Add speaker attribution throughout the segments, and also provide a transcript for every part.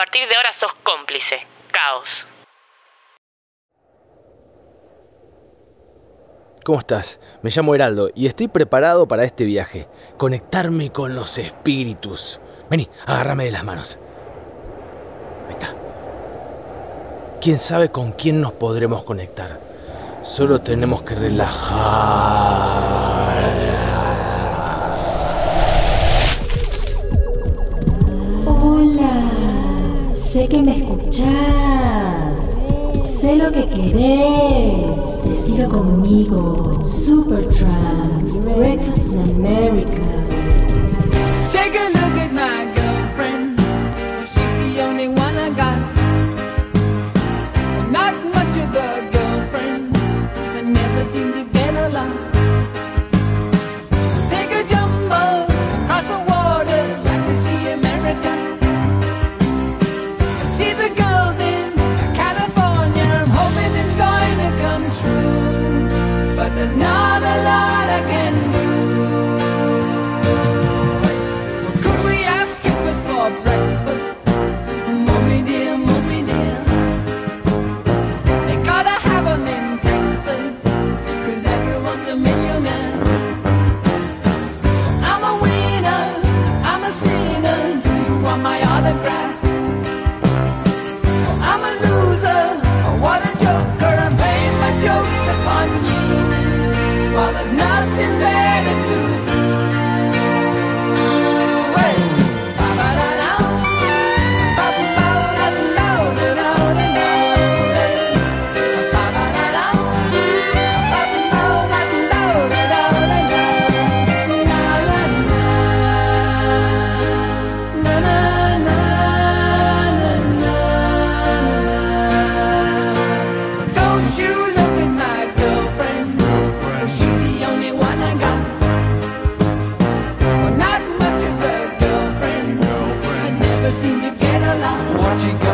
Speaker 1: partir de ahora sos cómplice. Caos.
Speaker 2: ¿Cómo estás? Me llamo Heraldo y estoy preparado para este viaje. Conectarme con los espíritus. Vení, agárrame de las manos. Ahí está. ¿Quién sabe con quién nos podremos conectar? Solo tenemos que relajar.
Speaker 3: Me escuchás. Sé lo que querés. Decilo conmigo. Supertramp, Breakfast in America.
Speaker 4: She got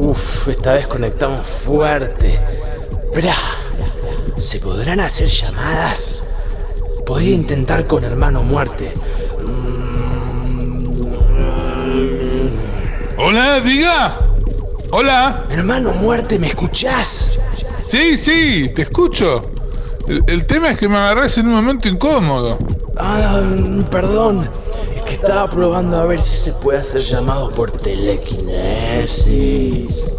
Speaker 2: Uf, esta vez conectamos fuerte. Esperá, ¿se podrán hacer llamadas? Podría intentar con hermano muerte.
Speaker 5: Hola, diga. Hola.
Speaker 2: Hermano muerte, ¿me escuchás?
Speaker 5: Sí, sí, te escucho. El, el tema es que me agarrás en un momento incómodo.
Speaker 2: Ah, perdón. Que estaba probando a ver si se puede hacer llamados por telequinesis.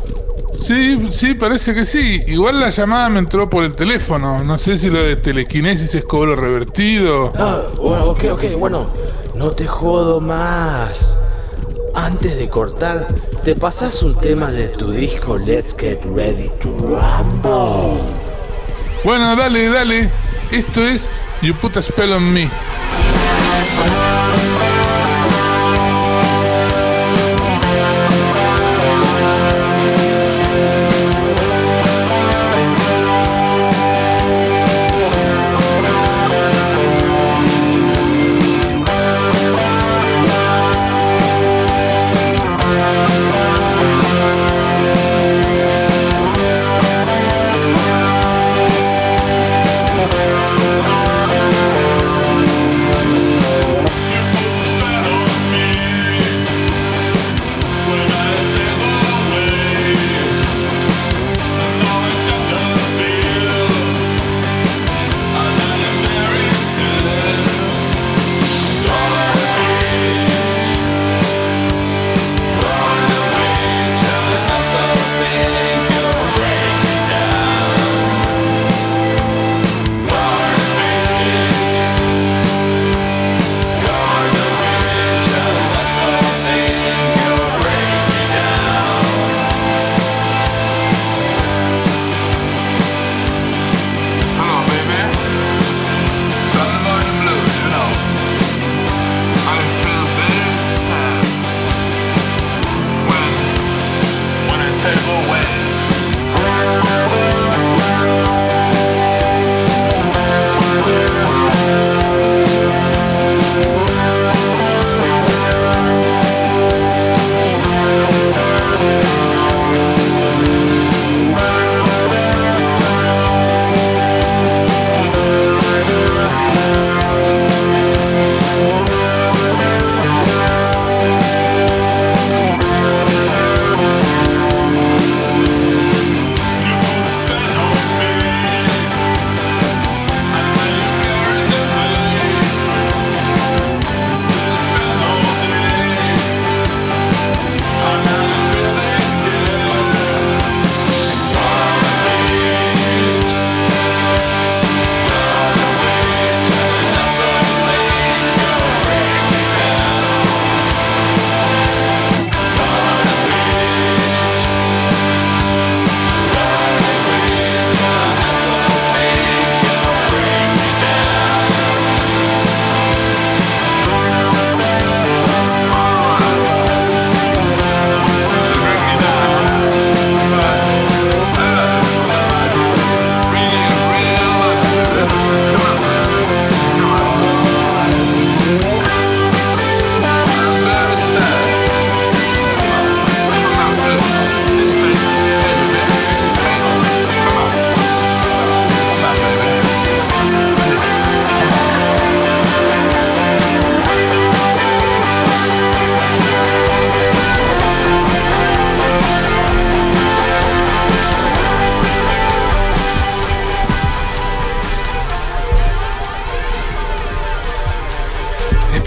Speaker 5: Sí, sí, parece que sí. Igual la llamada me entró por el teléfono. No sé si lo de telequinesis es cobro revertido.
Speaker 2: Ah, bueno, ok, ok, bueno. No te jodo más. Antes de cortar, ¿te pasas un tema de tu disco Let's Get Ready to Rumble?
Speaker 5: Bueno, dale, dale. Esto es You Put a Spell on Me.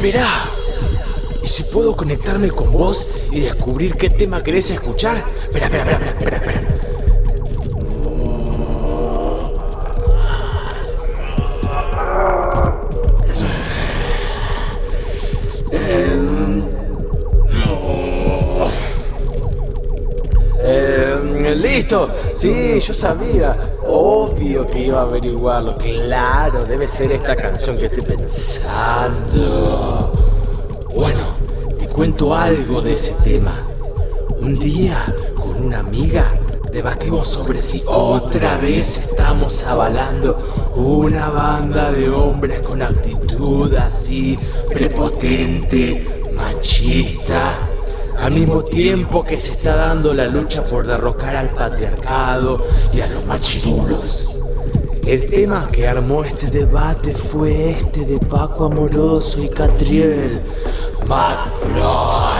Speaker 2: Esperá. ¿Y si puedo conectarme con vos y descubrir qué tema querés escuchar? Espera, espera, espera, espera, espera. espera. Eh, listo. Sí, yo sabía. Obvio que iba a averiguarlo. Claro, debe ser esta canción que estoy pensando. Bueno, te cuento algo de ese tema. Un día, con una amiga, debatimos sobre si otra vez estamos avalando una banda de hombres con actitud así prepotente, machista, al mismo tiempo que se está dando la lucha por derrocar al patriarcado y a los machirulos. El tema que armó este debate fue este de Paco Amoroso y Catriel, McFly.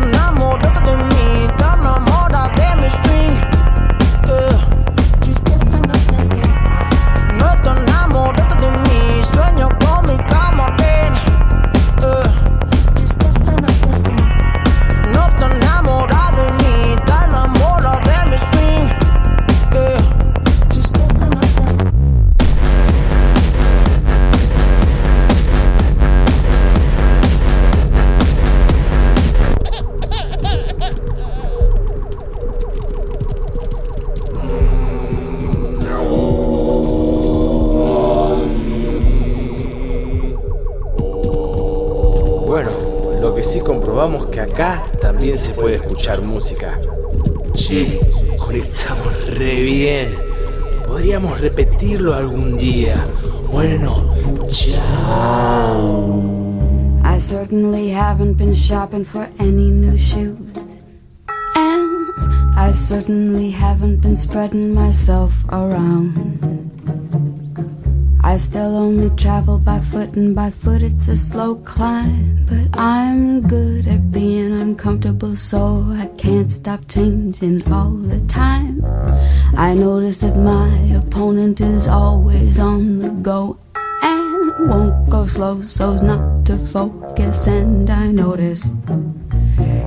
Speaker 2: と何も出たと música. Che, conectamos re bien. Podríamos repetirlo algún día. Bueno, chao.
Speaker 6: I certainly haven't been shopping for any new shoes. And I certainly haven't been spreading myself around. I still only travel by foot, and by foot it's a slow climb. But I'm good at being uncomfortable, so I can't stop changing all the time. I notice that my opponent is always on the go and won't go slow so's not to focus. And I notice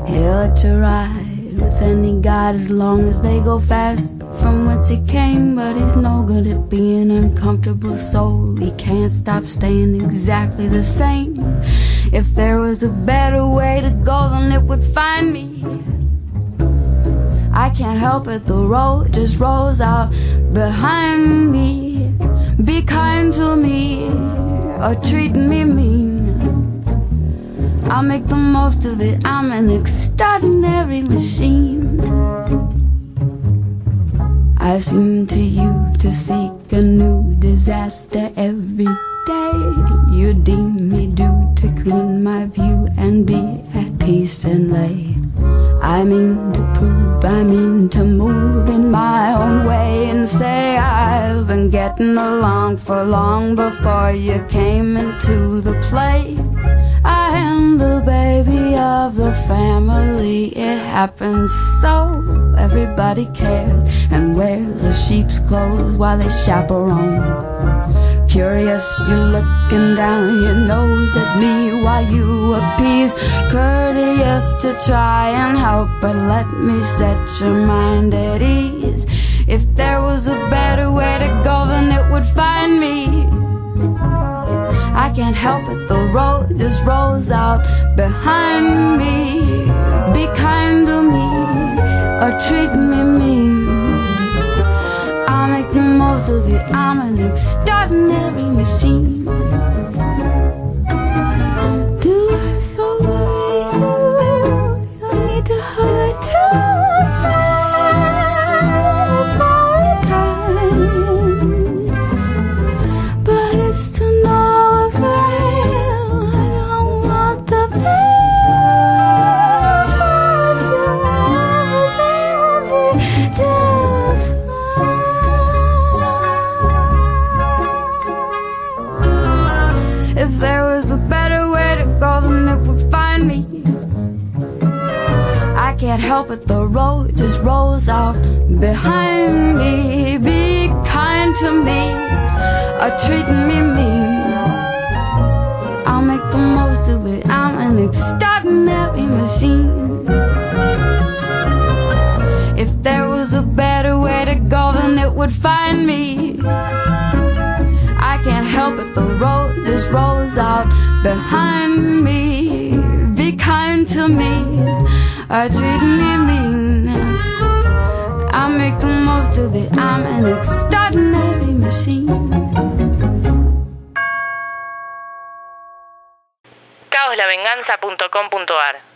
Speaker 6: he'll ride with any god as long as they go fast from whence he came. But he's no good at being uncomfortable, so he can't stop staying exactly the same. If there was a better way to go, then it would find me. I can't help it, the road just rolls out behind me. Be kind to me or treat me mean. I'll make the most of it. I'm an extraordinary machine. I seem to you to seek a new disaster every day you deem me due to clean my view and be at peace and lay. I mean to prove, I mean to move in my own way and say I've been getting along for long before you came into the play. I am the baby of the family. It happens so everybody cares and wears the sheep's clothes while they chaperone. Curious, you're looking down your nose at me while you appease. Courteous to try and help, but let me set your mind at ease. If there was a better way to go, then it would find me. Can't help it, the road just rolls out behind me. Be kind to me or treat me mean. I'll make the most of it. I'm an extraordinary machine. There was a better way to go, then it would find me. I can't help it, the road just rolls out behind me. Be kind to me or treat me mean. I'll make the most of it. I'm an extraordinary machine. If there was a better way to go, then it would find me. I can't help it, the road just rolls out behind me. Be kind to me or treat me mean. I make the most of it. I'm an extraordinary machine.
Speaker 1: caoslavenganza.com.ar